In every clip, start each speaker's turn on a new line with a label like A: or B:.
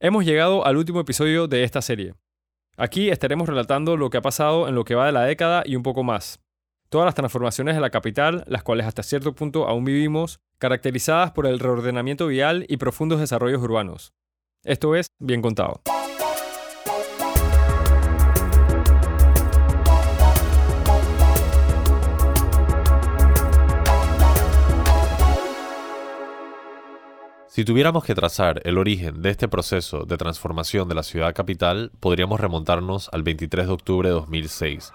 A: Hemos llegado al último episodio de esta serie. Aquí estaremos relatando lo que ha pasado en lo que va de la década y un poco más. Todas las transformaciones de la capital, las cuales hasta cierto punto aún vivimos, caracterizadas por el reordenamiento vial y profundos desarrollos urbanos. Esto es Bien Contado.
B: Si tuviéramos que trazar el origen de este proceso de transformación de la ciudad capital, podríamos remontarnos al 23 de octubre de 2006,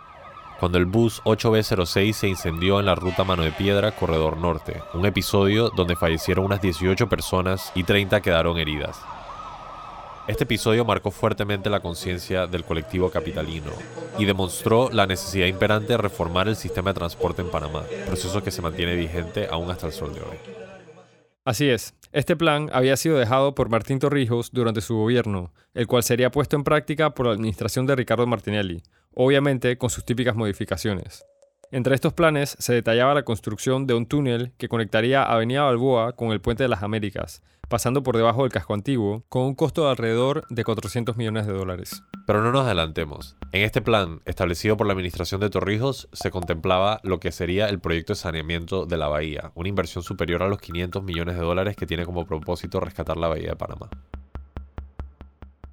B: cuando el bus 8B06 se incendió en la ruta Mano de Piedra, Corredor Norte, un episodio donde fallecieron unas 18 personas y 30 quedaron heridas. Este episodio marcó fuertemente la conciencia del colectivo capitalino y demostró la necesidad imperante de reformar el sistema de transporte en Panamá, proceso que se mantiene vigente aún hasta el sol de hoy.
A: Así es, este plan había sido dejado por Martín Torrijos durante su gobierno, el cual sería puesto en práctica por la administración de Ricardo Martinelli, obviamente con sus típicas modificaciones. Entre estos planes se detallaba la construcción de un túnel que conectaría Avenida Balboa con el Puente de las Américas, pasando por debajo del casco antiguo, con un costo de alrededor de 400 millones de dólares.
B: Pero no nos adelantemos. En este plan, establecido por la administración de Torrijos, se contemplaba lo que sería el proyecto de saneamiento de la bahía, una inversión superior a los 500 millones de dólares que tiene como propósito rescatar la bahía de Panamá.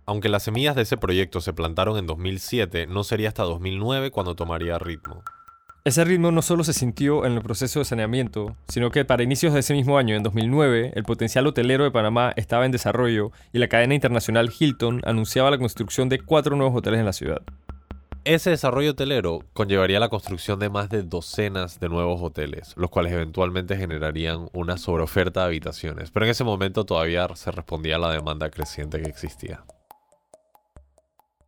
B: Aunque las semillas de ese proyecto se plantaron en 2007, no sería hasta 2009 cuando tomaría ritmo.
A: Ese ritmo no solo se sintió en el proceso de saneamiento, sino que para inicios de ese mismo año, en 2009, el potencial hotelero de Panamá estaba en desarrollo y la cadena internacional Hilton anunciaba la construcción de cuatro nuevos hoteles en la ciudad.
B: Ese desarrollo hotelero conllevaría la construcción de más de docenas de nuevos hoteles, los cuales eventualmente generarían una sobreoferta de habitaciones, pero en ese momento todavía se respondía a la demanda creciente que existía.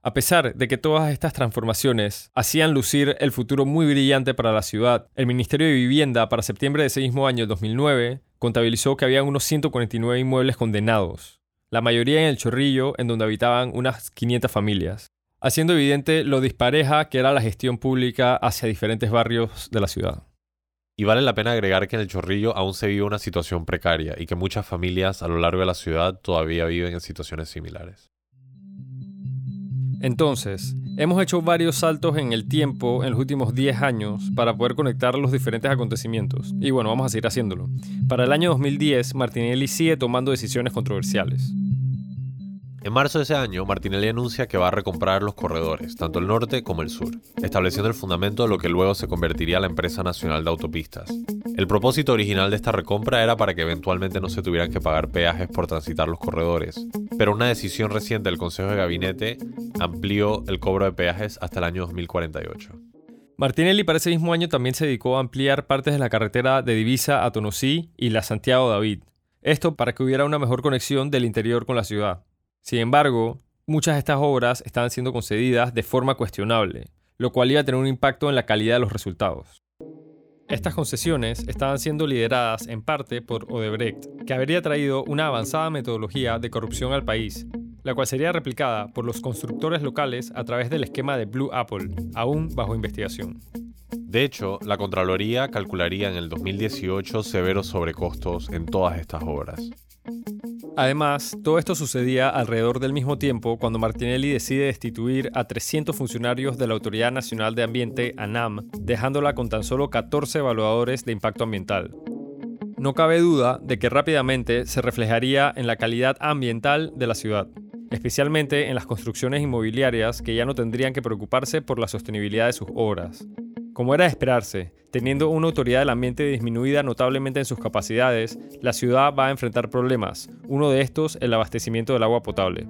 A: A pesar de que todas estas transformaciones hacían lucir el futuro muy brillante para la ciudad, el Ministerio de Vivienda para septiembre de ese mismo año 2009 contabilizó que había unos 149 inmuebles condenados, la mayoría en el Chorrillo, en donde habitaban unas 500 familias, haciendo evidente lo dispareja que era la gestión pública hacia diferentes barrios de la ciudad.
B: Y vale la pena agregar que en el Chorrillo aún se vive una situación precaria y que muchas familias a lo largo de la ciudad todavía viven en situaciones similares.
A: Entonces, hemos hecho varios saltos en el tiempo en los últimos 10 años para poder conectar los diferentes acontecimientos. Y bueno, vamos a seguir haciéndolo. Para el año 2010, Martinelli sigue tomando decisiones controversiales.
B: En marzo de ese año, Martinelli anuncia que va a recomprar los corredores, tanto el norte como el sur, estableciendo el fundamento de lo que luego se convertiría la empresa nacional de autopistas. El propósito original de esta recompra era para que eventualmente no se tuvieran que pagar peajes por transitar los corredores, pero una decisión reciente del Consejo de Gabinete amplió el cobro de peajes hasta el año 2048.
A: Martinelli para ese mismo año también se dedicó a ampliar partes de la carretera de Divisa a Tonosí y la Santiago David. Esto para que hubiera una mejor conexión del interior con la ciudad. Sin embargo, muchas de estas obras estaban siendo concedidas de forma cuestionable, lo cual iba a tener un impacto en la calidad de los resultados. Estas concesiones estaban siendo lideradas en parte por Odebrecht, que habría traído una avanzada metodología de corrupción al país, la cual sería replicada por los constructores locales a través del esquema de Blue Apple, aún bajo investigación.
B: De hecho, la Contraloría calcularía en el 2018 severos sobrecostos en todas estas obras.
A: Además, todo esto sucedía alrededor del mismo tiempo cuando Martinelli decide destituir a 300 funcionarios de la Autoridad Nacional de Ambiente, ANAM, dejándola con tan solo 14 evaluadores de impacto ambiental. No cabe duda de que rápidamente se reflejaría en la calidad ambiental de la ciudad, especialmente en las construcciones inmobiliarias que ya no tendrían que preocuparse por la sostenibilidad de sus obras. Como era de esperarse, teniendo una autoridad del ambiente disminuida notablemente en sus capacidades, la ciudad va a enfrentar problemas, uno de estos el abastecimiento del agua potable.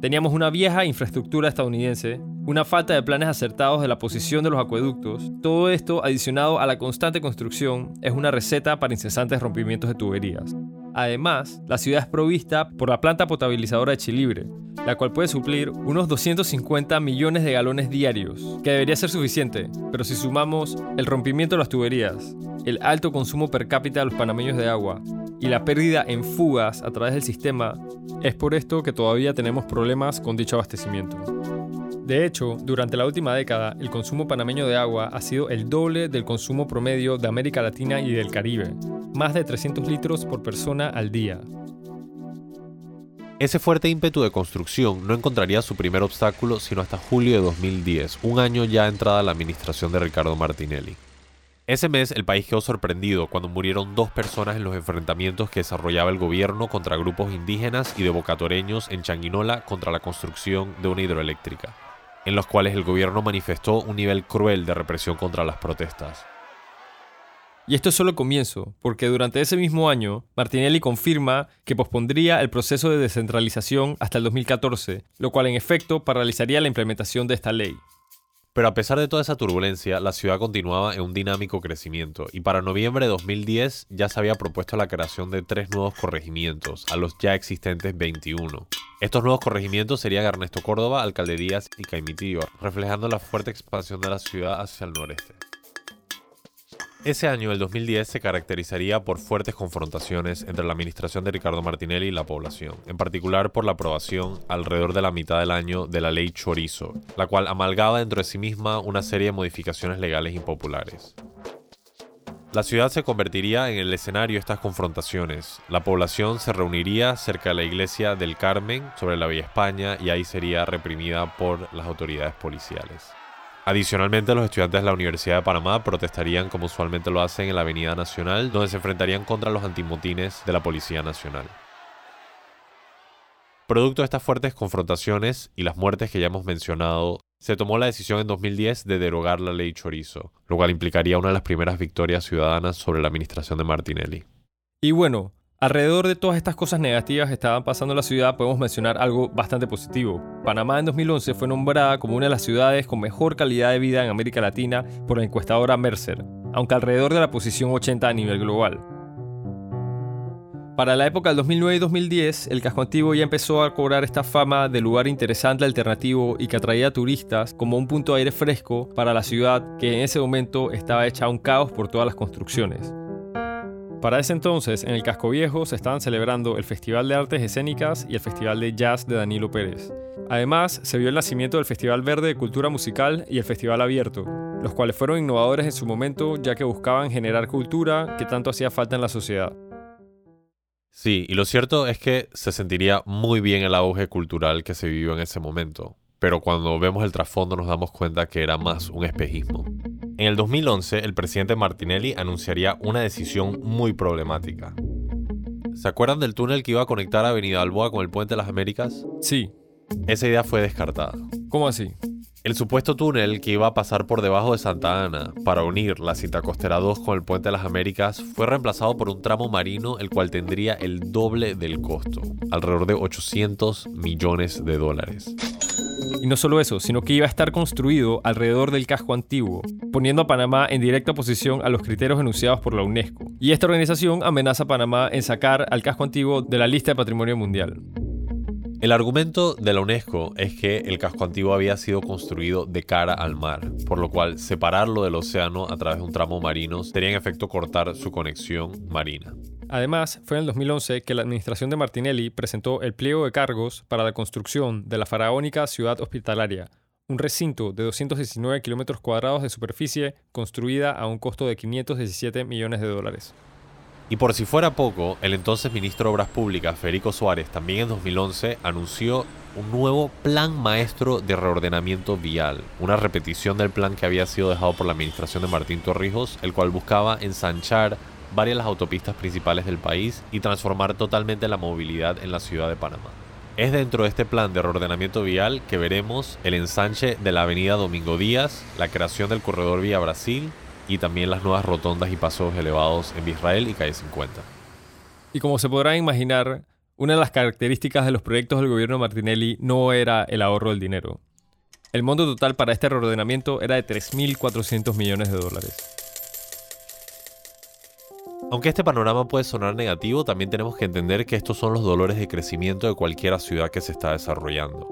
A: Teníamos una vieja infraestructura estadounidense, una falta de planes acertados de la posición de los acueductos, todo esto adicionado a la constante construcción es una receta para incesantes rompimientos de tuberías. Además, la ciudad es provista por la planta potabilizadora de Chilibre, la cual puede suplir unos 250 millones de galones diarios, que debería ser suficiente, pero si sumamos el rompimiento de las tuberías, el alto consumo per cápita de los panameños de agua y la pérdida en fugas a través del sistema, es por esto que todavía tenemos problemas con dicho abastecimiento. De hecho, durante la última década, el consumo panameño de agua ha sido el doble del consumo promedio de América Latina y del Caribe, más de 300 litros por persona al día.
B: Ese fuerte ímpetu de construcción no encontraría su primer obstáculo sino hasta julio de 2010, un año ya entrada la administración de Ricardo Martinelli. Ese mes el país quedó sorprendido cuando murieron dos personas en los enfrentamientos que desarrollaba el gobierno contra grupos indígenas y de bocatoreños en Changuinola contra la construcción de una hidroeléctrica, en los cuales el gobierno manifestó un nivel cruel de represión contra las protestas.
A: Y esto es solo el comienzo, porque durante ese mismo año, Martinelli confirma que pospondría el proceso de descentralización hasta el 2014, lo cual en efecto paralizaría la implementación de esta ley.
B: Pero a pesar de toda esa turbulencia, la ciudad continuaba en un dinámico crecimiento y para noviembre de 2010 ya se había propuesto la creación de tres nuevos corregimientos, a los ya existentes 21. Estos nuevos corregimientos serían Ernesto Córdoba, Alcalderías y Caimitío, reflejando la fuerte expansión de la ciudad hacia el noreste. Ese año, el 2010, se caracterizaría por fuertes confrontaciones entre la administración de Ricardo Martinelli y la población, en particular por la aprobación alrededor de la mitad del año de la ley Chorizo, la cual amalgaba dentro de sí misma una serie de modificaciones legales impopulares. La ciudad se convertiría en el escenario de estas confrontaciones. La población se reuniría cerca de la iglesia del Carmen sobre la Vía España y ahí sería reprimida por las autoridades policiales. Adicionalmente, los estudiantes de la Universidad de Panamá protestarían como usualmente lo hacen en la Avenida Nacional, donde se enfrentarían contra los antimotines de la Policía Nacional. Producto de estas fuertes confrontaciones y las muertes que ya hemos mencionado, se tomó la decisión en 2010 de derogar la ley Chorizo, lo cual implicaría una de las primeras victorias ciudadanas sobre la administración de Martinelli.
A: Y bueno, Alrededor de todas estas cosas negativas que estaban pasando en la ciudad, podemos mencionar algo bastante positivo. Panamá en 2011 fue nombrada como una de las ciudades con mejor calidad de vida en América Latina por la encuestadora Mercer, aunque alrededor de la posición 80 a nivel global. Para la época del 2009 y 2010, el casco antiguo ya empezó a cobrar esta fama de lugar interesante, alternativo y que atraía a turistas como un punto de aire fresco para la ciudad que en ese momento estaba hecha un caos por todas las construcciones. Para ese entonces, en el Casco Viejo se estaban celebrando el Festival de Artes Escénicas y el Festival de Jazz de Danilo Pérez. Además, se vio el nacimiento del Festival Verde de Cultura Musical y el Festival Abierto, los cuales fueron innovadores en su momento ya que buscaban generar cultura que tanto hacía falta en la sociedad.
B: Sí, y lo cierto es que se sentiría muy bien el auge cultural que se vivió en ese momento, pero cuando vemos el trasfondo nos damos cuenta que era más un espejismo. En el 2011, el presidente Martinelli anunciaría una decisión muy problemática. ¿Se acuerdan del túnel que iba a conectar Avenida Alboa con el Puente de las Américas?
A: Sí.
B: Esa idea fue descartada.
A: ¿Cómo así?
B: El supuesto túnel que iba a pasar por debajo de Santa Ana para unir la cinta costera 2 con el Puente de las Américas fue reemplazado por un tramo marino el cual tendría el doble del costo, alrededor de 800 millones de dólares.
A: Y no solo eso, sino que iba a estar construido alrededor del casco antiguo, poniendo a Panamá en directa oposición a los criterios enunciados por la UNESCO. Y esta organización amenaza a Panamá en sacar al casco antiguo de la lista de patrimonio mundial.
B: El argumento de la UNESCO es que el casco antiguo había sido construido de cara al mar, por lo cual separarlo del océano a través de un tramo marino sería en efecto cortar su conexión marina.
A: Además, fue en el 2011 que la administración de Martinelli presentó el pliego de cargos para la construcción de la faraónica ciudad hospitalaria, un recinto de 219 kilómetros cuadrados de superficie construida a un costo de 517 millones de dólares.
B: Y por si fuera poco, el entonces ministro de Obras Públicas, Federico Suárez, también en 2011 anunció un nuevo plan maestro de reordenamiento vial, una repetición del plan que había sido dejado por la administración de Martín Torrijos, el cual buscaba ensanchar varias las autopistas principales del país y transformar totalmente la movilidad en la ciudad de Panamá. Es dentro de este plan de reordenamiento vial que veremos el ensanche de la avenida Domingo Díaz, la creación del corredor Vía Brasil y también las nuevas rotondas y pasos elevados en Israel y Calle 50.
A: Y como se podrá imaginar, una de las características de los proyectos del gobierno Martinelli no era el ahorro del dinero. El monto total para este reordenamiento era de 3.400 millones de dólares.
B: Aunque este panorama puede sonar negativo, también tenemos que entender que estos son los dolores de crecimiento de cualquier ciudad que se está desarrollando.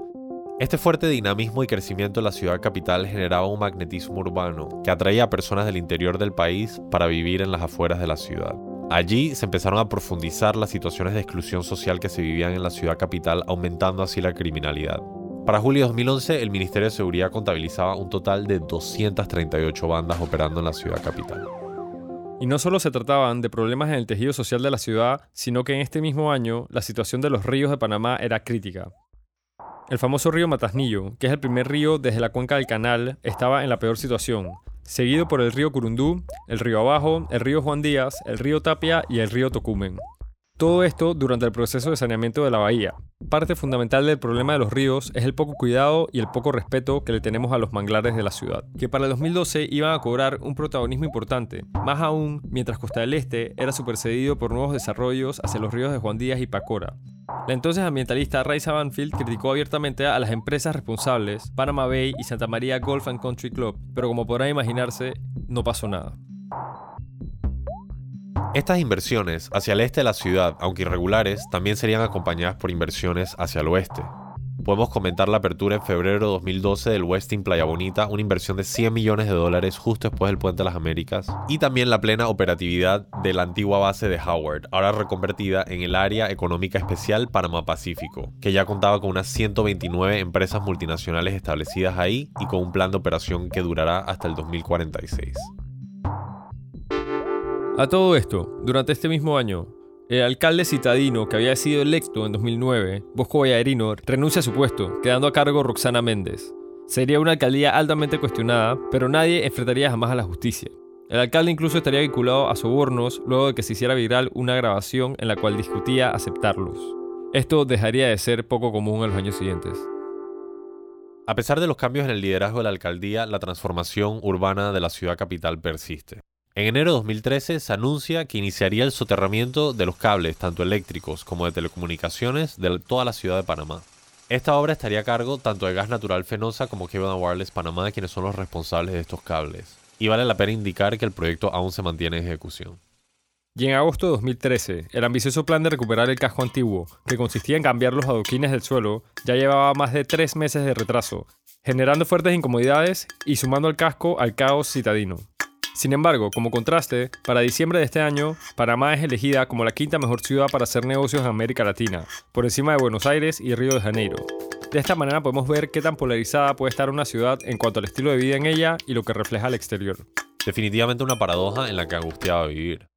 B: Este fuerte dinamismo y crecimiento de la ciudad capital generaba un magnetismo urbano que atraía a personas del interior del país para vivir en las afueras de la ciudad. Allí se empezaron a profundizar las situaciones de exclusión social que se vivían en la ciudad capital, aumentando así la criminalidad. Para julio de 2011, el Ministerio de Seguridad contabilizaba un total de 238 bandas operando en la ciudad capital.
A: Y no solo se trataban de problemas en el tejido social de la ciudad, sino que en este mismo año la situación de los ríos de Panamá era crítica. El famoso río Matasnillo, que es el primer río desde la cuenca del canal, estaba en la peor situación, seguido por el río Curundú, el río Abajo, el río Juan Díaz, el río Tapia y el río Tocumen. Todo esto durante el proceso de saneamiento de la bahía. Parte fundamental del problema de los ríos es el poco cuidado y el poco respeto que le tenemos a los manglares de la ciudad, que para el 2012 iban a cobrar un protagonismo importante, más aún mientras Costa del Este era supercedido por nuevos desarrollos hacia los ríos de Juan Díaz y Pacora. La entonces ambientalista Raisa Banfield criticó abiertamente a las empresas responsables, Panama Bay y Santa María Golf and Country Club, pero como podrán imaginarse, no pasó nada.
B: Estas inversiones hacia el este de la ciudad, aunque irregulares, también serían acompañadas por inversiones hacia el oeste. Podemos comentar la apertura en febrero de 2012 del Westin Playa Bonita, una inversión de 100 millones de dólares justo después del Puente de las Américas, y también la plena operatividad de la antigua base de Howard, ahora reconvertida en el Área Económica Especial Panamá Pacífico, que ya contaba con unas 129 empresas multinacionales establecidas ahí y con un plan de operación que durará hasta el 2046.
A: A todo esto, durante este mismo año, el alcalde citadino que había sido electo en 2009, Bosco Vallarino, renuncia a su puesto, quedando a cargo Roxana Méndez. Sería una alcaldía altamente cuestionada, pero nadie enfrentaría jamás a la justicia. El alcalde incluso estaría vinculado a sobornos luego de que se hiciera viral una grabación en la cual discutía aceptarlos. Esto dejaría de ser poco común en los años siguientes.
B: A pesar de los cambios en el liderazgo de la alcaldía, la transformación urbana de la ciudad capital persiste. En enero de 2013 se anuncia que iniciaría el soterramiento de los cables, tanto eléctricos como de telecomunicaciones, de toda la ciudad de Panamá. Esta obra estaría a cargo tanto de Gas Natural Fenosa como Cable Wireless Panamá, quienes son los responsables de estos cables. Y vale la pena indicar que el proyecto aún se mantiene en ejecución.
A: Y en agosto de 2013, el ambicioso plan de recuperar el casco antiguo, que consistía en cambiar los adoquines del suelo, ya llevaba más de tres meses de retraso, generando fuertes incomodidades y sumando al casco al caos citadino. Sin embargo, como contraste, para diciembre de este año, Panamá es elegida como la quinta mejor ciudad para hacer negocios en América Latina, por encima de Buenos Aires y Río de Janeiro. De esta manera podemos ver qué tan polarizada puede estar una ciudad en cuanto al estilo de vida en ella y lo que refleja al exterior.
B: Definitivamente una paradoja en la que angustiaba vivir.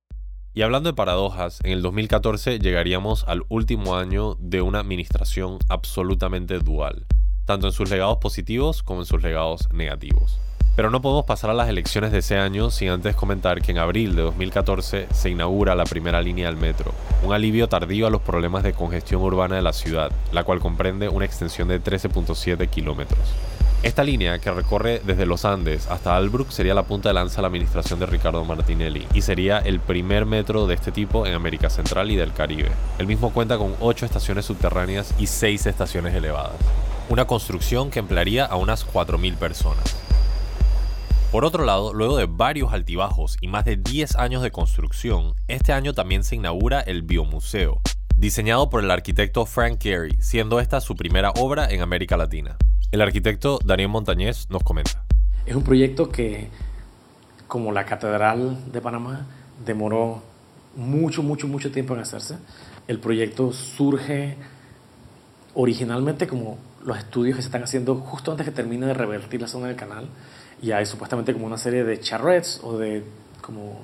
B: Y hablando de paradojas, en el 2014 llegaríamos al último año de una administración absolutamente dual, tanto en sus legados positivos como en sus legados negativos. Pero no podemos pasar a las elecciones de ese año sin antes comentar que en abril de 2014 se inaugura la primera línea del metro, un alivio tardío a los problemas de congestión urbana de la ciudad, la cual comprende una extensión de 13.7 kilómetros. Esta línea, que recorre desde los Andes hasta Albrook, sería la punta de lanza de la administración de Ricardo Martinelli y sería el primer metro de este tipo en América Central y del Caribe. El mismo cuenta con 8 estaciones subterráneas y 6 estaciones elevadas. Una construcción que emplearía a unas 4.000 personas. Por otro lado, luego de varios altibajos y más de 10 años de construcción, este año también se inaugura el Biomuseo, diseñado por el arquitecto Frank Gehry, siendo esta su primera obra en América Latina. El arquitecto Daniel Montañez nos comenta.
C: Es un proyecto que, como la Catedral de Panamá, demoró mucho, mucho, mucho tiempo en hacerse. El proyecto surge originalmente como los estudios que se están haciendo justo antes que termine de revertir la zona del canal y hay supuestamente como una serie de charrettes o de como,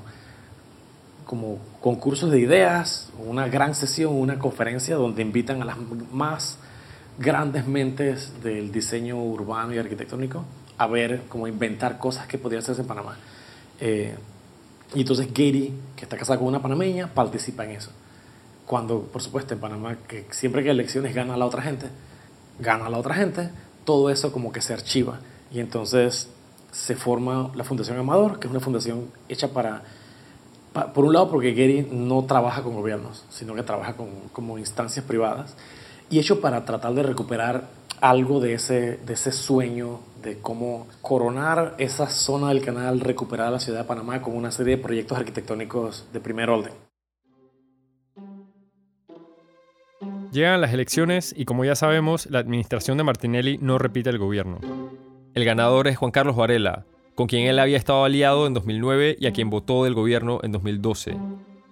C: como concursos de ideas, una gran sesión, una conferencia donde invitan a las más grandes mentes del diseño urbano y arquitectónico a ver, como inventar cosas que podrían hacerse en Panamá. Eh, y entonces Gary, que está casado con una panameña, participa en eso. Cuando, por supuesto, en Panamá, que siempre que elecciones gana la otra gente, gana la otra gente, todo eso como que se archiva. Y entonces se forma la Fundación Amador, que es una fundación hecha para, por un lado porque Gary no trabaja con gobiernos, sino que trabaja con como instancias privadas, y hecho para tratar de recuperar algo de ese, de ese sueño de cómo coronar esa zona del canal, recuperar la ciudad de Panamá con una serie de proyectos arquitectónicos de primer orden.
A: Llegan las elecciones y como ya sabemos, la administración de Martinelli no repite el gobierno. El ganador es Juan Carlos Varela, con quien él había estado aliado en 2009 y a quien votó del gobierno en 2012.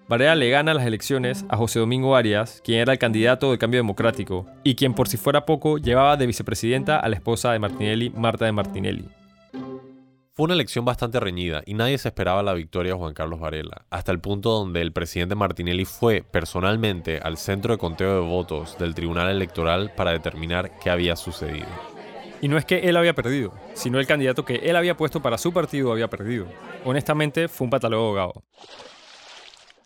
A: Varela le gana las elecciones a José Domingo Arias, quien era el candidato del cambio democrático, y quien por si fuera poco llevaba de vicepresidenta a la esposa de Martinelli, Marta de Martinelli.
B: Fue una elección bastante reñida y nadie se esperaba la victoria de Juan Carlos Varela, hasta el punto donde el presidente Martinelli fue personalmente al centro de conteo de votos del Tribunal Electoral para determinar qué había sucedido.
A: Y no es que él había perdido, sino el candidato que él había puesto para su partido había perdido. Honestamente, fue un pataleo abogado.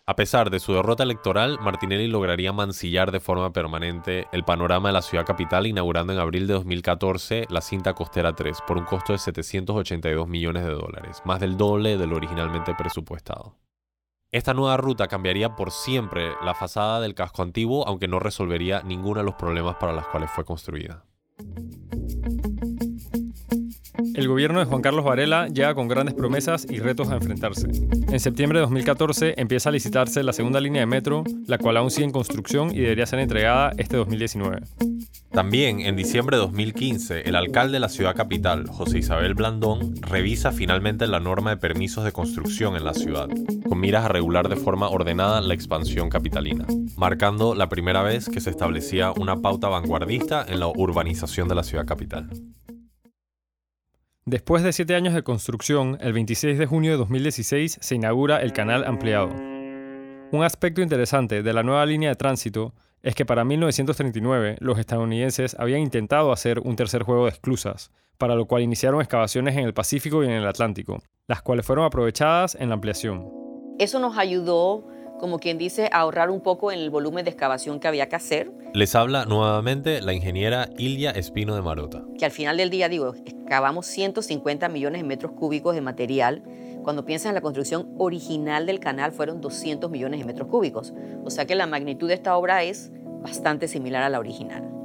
B: A pesar de su derrota electoral, Martinelli lograría mancillar de forma permanente el panorama de la ciudad capital inaugurando en abril de 2014 la cinta costera 3 por un costo de 782 millones de dólares, más del doble de lo originalmente presupuestado. Esta nueva ruta cambiaría por siempre la fachada del casco antiguo, aunque no resolvería ninguno de los problemas para los cuales fue construida.
A: El gobierno de Juan Carlos Varela llega con grandes promesas y retos a enfrentarse. En septiembre de 2014 empieza a licitarse la segunda línea de metro, la cual aún sigue en construcción y debería ser entregada este 2019.
B: También en diciembre de 2015, el alcalde de la ciudad capital, José Isabel Blandón, revisa finalmente la norma de permisos de construcción en la ciudad, con miras a regular de forma ordenada la expansión capitalina, marcando la primera vez que se establecía una pauta vanguardista en la urbanización de la ciudad capital.
A: Después de siete años de construcción, el 26 de junio de 2016 se inaugura el canal ampliado. Un aspecto interesante de la nueva línea de tránsito es que para 1939 los estadounidenses habían intentado hacer un tercer juego de esclusas, para lo cual iniciaron excavaciones en el Pacífico y en el Atlántico, las cuales fueron aprovechadas en la ampliación.
D: Eso nos ayudó como quien dice, ahorrar un poco en el volumen de excavación que había que hacer.
B: Les habla nuevamente la ingeniera Ilia Espino de Marota.
D: Que al final del día, digo, excavamos 150 millones de metros cúbicos de material. Cuando piensas en la construcción original del canal, fueron 200 millones de metros cúbicos. O sea que la magnitud de esta obra es bastante similar a la original.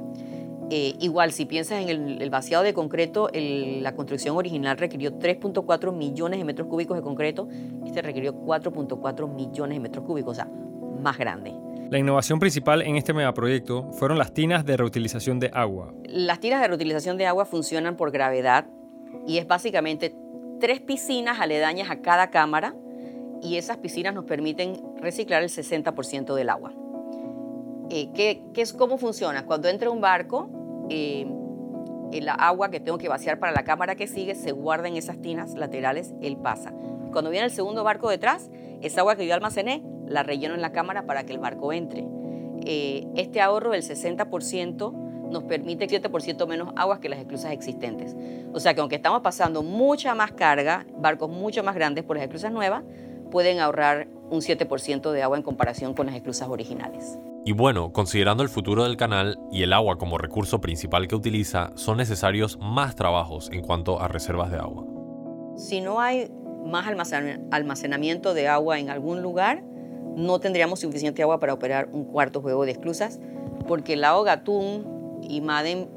D: Eh, igual, si piensas en el, vaciado de concreto, la construcción original requirió 3.4 millones de metros cúbicos de concreto, este requirió 4.4 millones de metros cúbicos, o sea, más grande.
A: La innovación principal en este megaproyecto fueron las tinas de reutilización de agua.
D: Las tinas de reutilización de agua funcionan por gravedad y es básicamente tres piscinas aledañas a cada cámara y esas piscinas nos permiten reciclar el 60% del agua. Eh, ¿qué, ¿qué, es cómo funciona? Cuando entra un barco, eh, el agua que tengo que vaciar para la cámara que sigue se guarda en esas tinas laterales, él pasa. Cuando viene el segundo barco detrás, esa agua que yo almacené la relleno en la cámara para que el barco entre. Eh, este ahorro del 60% nos permite 7% menos aguas que las esclusas existentes. O sea que aunque estamos pasando mucha más carga, barcos mucho más grandes por las esclusas nuevas, pueden ahorrar un 7% de agua en comparación con las esclusas originales.
B: Y bueno, considerando el futuro del canal y el agua como recurso principal que utiliza, son necesarios más trabajos en cuanto a reservas de agua.
D: Si no hay más almacenamiento de agua en algún lugar, no tendríamos suficiente agua para operar un cuarto juego de esclusas, porque el lago Gatún y Madem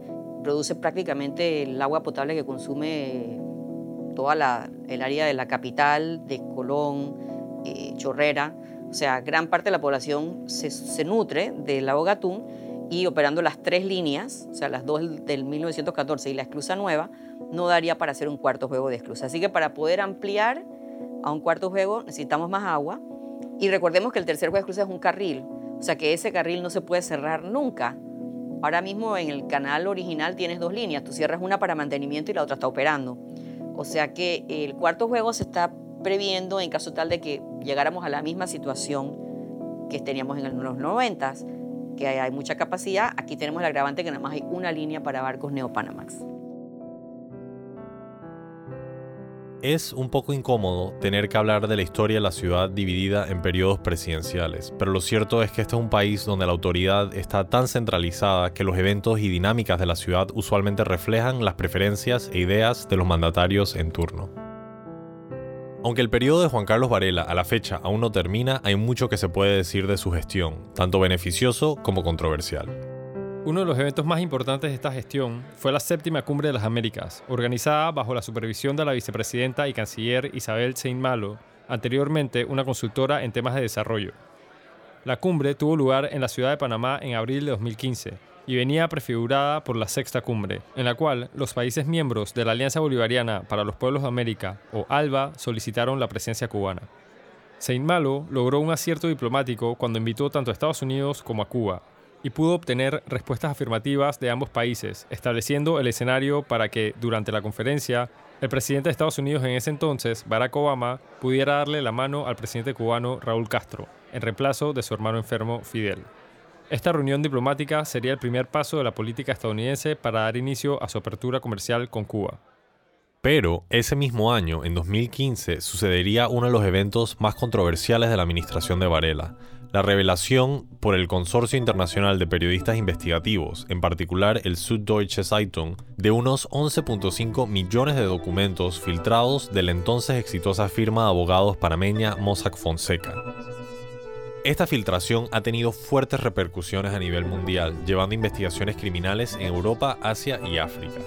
D: produce prácticamente el agua potable que consume toda el área de la capital, de Colón, eh, Chorrera. O sea, gran parte de la población se, nutre del lago Gatún y operando las tres líneas, o sea, las dos del 1914 y la esclusa nueva, no daría para hacer un cuarto juego de esclusa. Así que para poder ampliar a un cuarto juego necesitamos más agua. Y recordemos que el tercer juego de esclusa es un carril, o sea que ese carril no se puede cerrar nunca. Ahora mismo en el canal original tienes dos líneas, tú cierras una para mantenimiento y la otra está operando. O sea que el cuarto juego se está previendo en caso tal de que llegáramos a la misma situación que teníamos en los 90, que hay mucha capacidad, aquí tenemos el agravante que nada más hay una línea para barcos Neopanamax.
B: Es un poco incómodo tener que hablar de la historia de la ciudad dividida en periodos presidenciales, pero lo cierto es que este es un país donde la autoridad está tan centralizada que los eventos y dinámicas de la ciudad usualmente reflejan las preferencias e ideas de los mandatarios en turno. Aunque el periodo de Juan Carlos Varela a la fecha aún no termina, hay mucho que se puede decir de su gestión, tanto beneficioso como controversial.
A: Uno de los eventos más importantes de esta gestión fue la séptima Cumbre de las Américas, organizada bajo la supervisión de la vicepresidenta y canciller Isabel Saint Malo, anteriormente una consultora en temas de desarrollo. La cumbre tuvo lugar en la ciudad de Panamá en abril de 2015 y venía prefigurada por la Sexta Cumbre, en la cual los países miembros de la Alianza Bolivariana para los Pueblos de América, o ALBA, solicitaron la presencia cubana. Saint Malo logró un acierto diplomático cuando invitó tanto a Estados Unidos como a Cuba, y pudo obtener respuestas afirmativas de ambos países, estableciendo el escenario para que, durante la conferencia, el presidente de Estados Unidos en ese entonces, Barack Obama, pudiera darle la mano al presidente cubano Raúl Castro, en reemplazo de su hermano enfermo Fidel. Esta reunión diplomática sería el primer paso de la política estadounidense para dar inicio a su apertura comercial con Cuba.
B: Pero ese mismo año, en 2015, sucedería uno de los eventos más controversiales de la administración de Varela, la revelación por el Consorcio Internacional de Periodistas Investigativos, en particular el Süddeutsche Zeitung, de unos 11.5 millones de documentos filtrados de la entonces exitosa firma de abogados panameña Mossack Fonseca. Esta filtración ha tenido fuertes repercusiones a nivel mundial, llevando investigaciones criminales en Europa, Asia y África.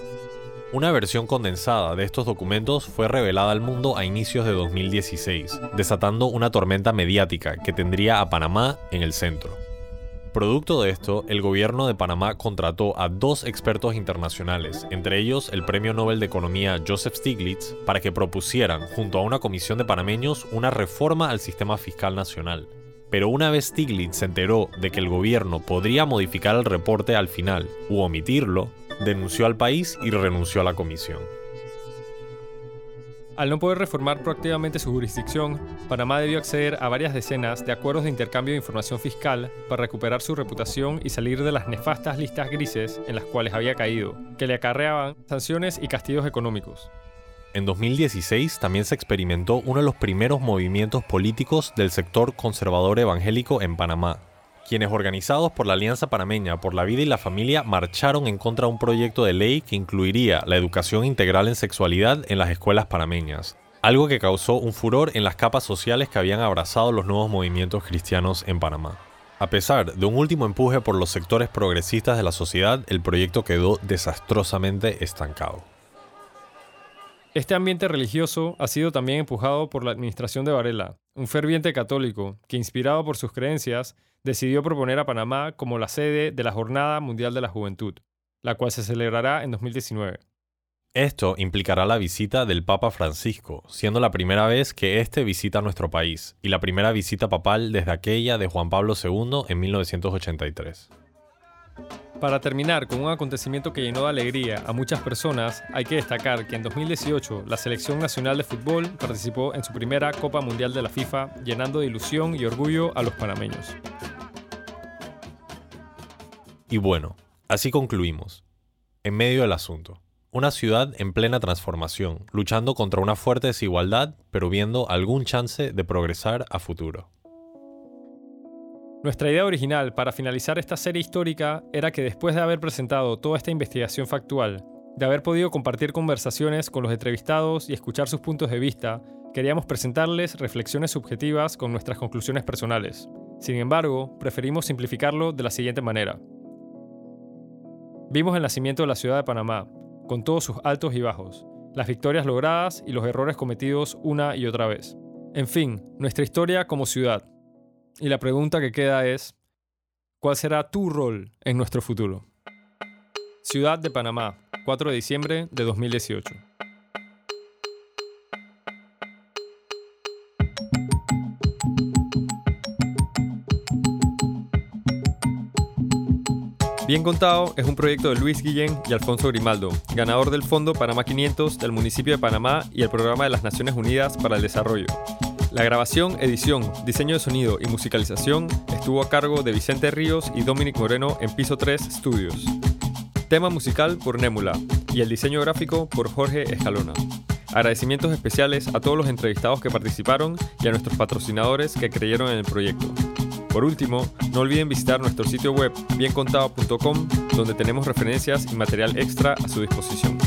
B: Una versión condensada de estos documentos fue revelada al mundo a inicios de 2016, desatando una tormenta mediática que tendría a Panamá en el centro. Producto de esto, el gobierno de Panamá contrató a dos expertos internacionales, entre ellos el Premio Nobel de Economía Joseph Stiglitz, para que propusieran, junto a una comisión de panameños, una reforma al sistema fiscal nacional, pero una vez Stiglitz se enteró de que el gobierno podría modificar el reporte al final u omitirlo, denunció al país y renunció a la comisión.
A: Al no poder reformar proactivamente su jurisdicción, Panamá debió acceder a varias decenas de acuerdos de intercambio de información fiscal para recuperar su reputación y salir de las nefastas listas grises en las cuales había caído, que le acarreaban sanciones y castigos económicos.
B: En 2016 también se experimentó uno de los primeros movimientos políticos del sector conservador evangélico en Panamá, quienes organizados por la Alianza Panameña por la Vida y la Familia marcharon en contra de un proyecto de ley que incluiría la educación integral en sexualidad en las escuelas panameñas, algo que causó un furor en las capas sociales que habían abrazado los nuevos movimientos cristianos en Panamá. A pesar de un último empuje por los sectores progresistas de la sociedad, el proyecto quedó desastrosamente estancado.
A: Este ambiente religioso ha sido también empujado por la administración de Varela, un ferviente católico que, inspirado por sus creencias, decidió proponer a Panamá como la sede de la Jornada Mundial de la Juventud, la cual se celebrará en 2019.
B: Esto implicará la visita del Papa Francisco, siendo la primera vez que éste visita nuestro país y la primera visita papal desde aquella de Juan Pablo II en 1983.
A: Para terminar con un acontecimiento que llenó de alegría a muchas personas, hay que destacar que en 2018 la Selección Nacional de Fútbol participó en su primera Copa Mundial de la FIFA, llenando de ilusión y orgullo a los panameños.
B: Y bueno, así concluimos. En medio del asunto. Una ciudad en plena transformación, luchando contra una fuerte desigualdad, pero viendo algún chance de progresar a futuro.
A: Nuestra idea original para finalizar esta serie histórica era que después de haber presentado toda esta investigación factual, de haber podido compartir conversaciones con los entrevistados y escuchar sus puntos de vista, queríamos presentarles reflexiones subjetivas con nuestras conclusiones personales. Sin embargo, preferimos simplificarlo de la siguiente manera. Vimos el nacimiento de la ciudad de Panamá, con todos sus altos y bajos, las victorias logradas y los errores cometidos una y otra vez. En fin, nuestra historia como ciudad, y la pregunta que queda es, ¿cuál será tu rol en nuestro futuro? Ciudad de Panamá, 4 de diciembre de 2018. Bien Contado es un proyecto de Luis Guillén y Alfonso Grimaldo, ganador del Fondo Panamá 500 del municipio de Panamá y el Programa de las Naciones Unidas para el Desarrollo. La grabación, edición, diseño de sonido y musicalización estuvo a cargo de Vicente Ríos y Dominic Moreno en Piso 3 Studios. Tema musical por Némula y el diseño gráfico por Jorge Escalona. Agradecimientos especiales a todos los entrevistados que participaron y a nuestros patrocinadores que creyeron en el proyecto. Por último, no olviden visitar nuestro sitio web biencontado.com donde tenemos referencias y material extra a su disposición.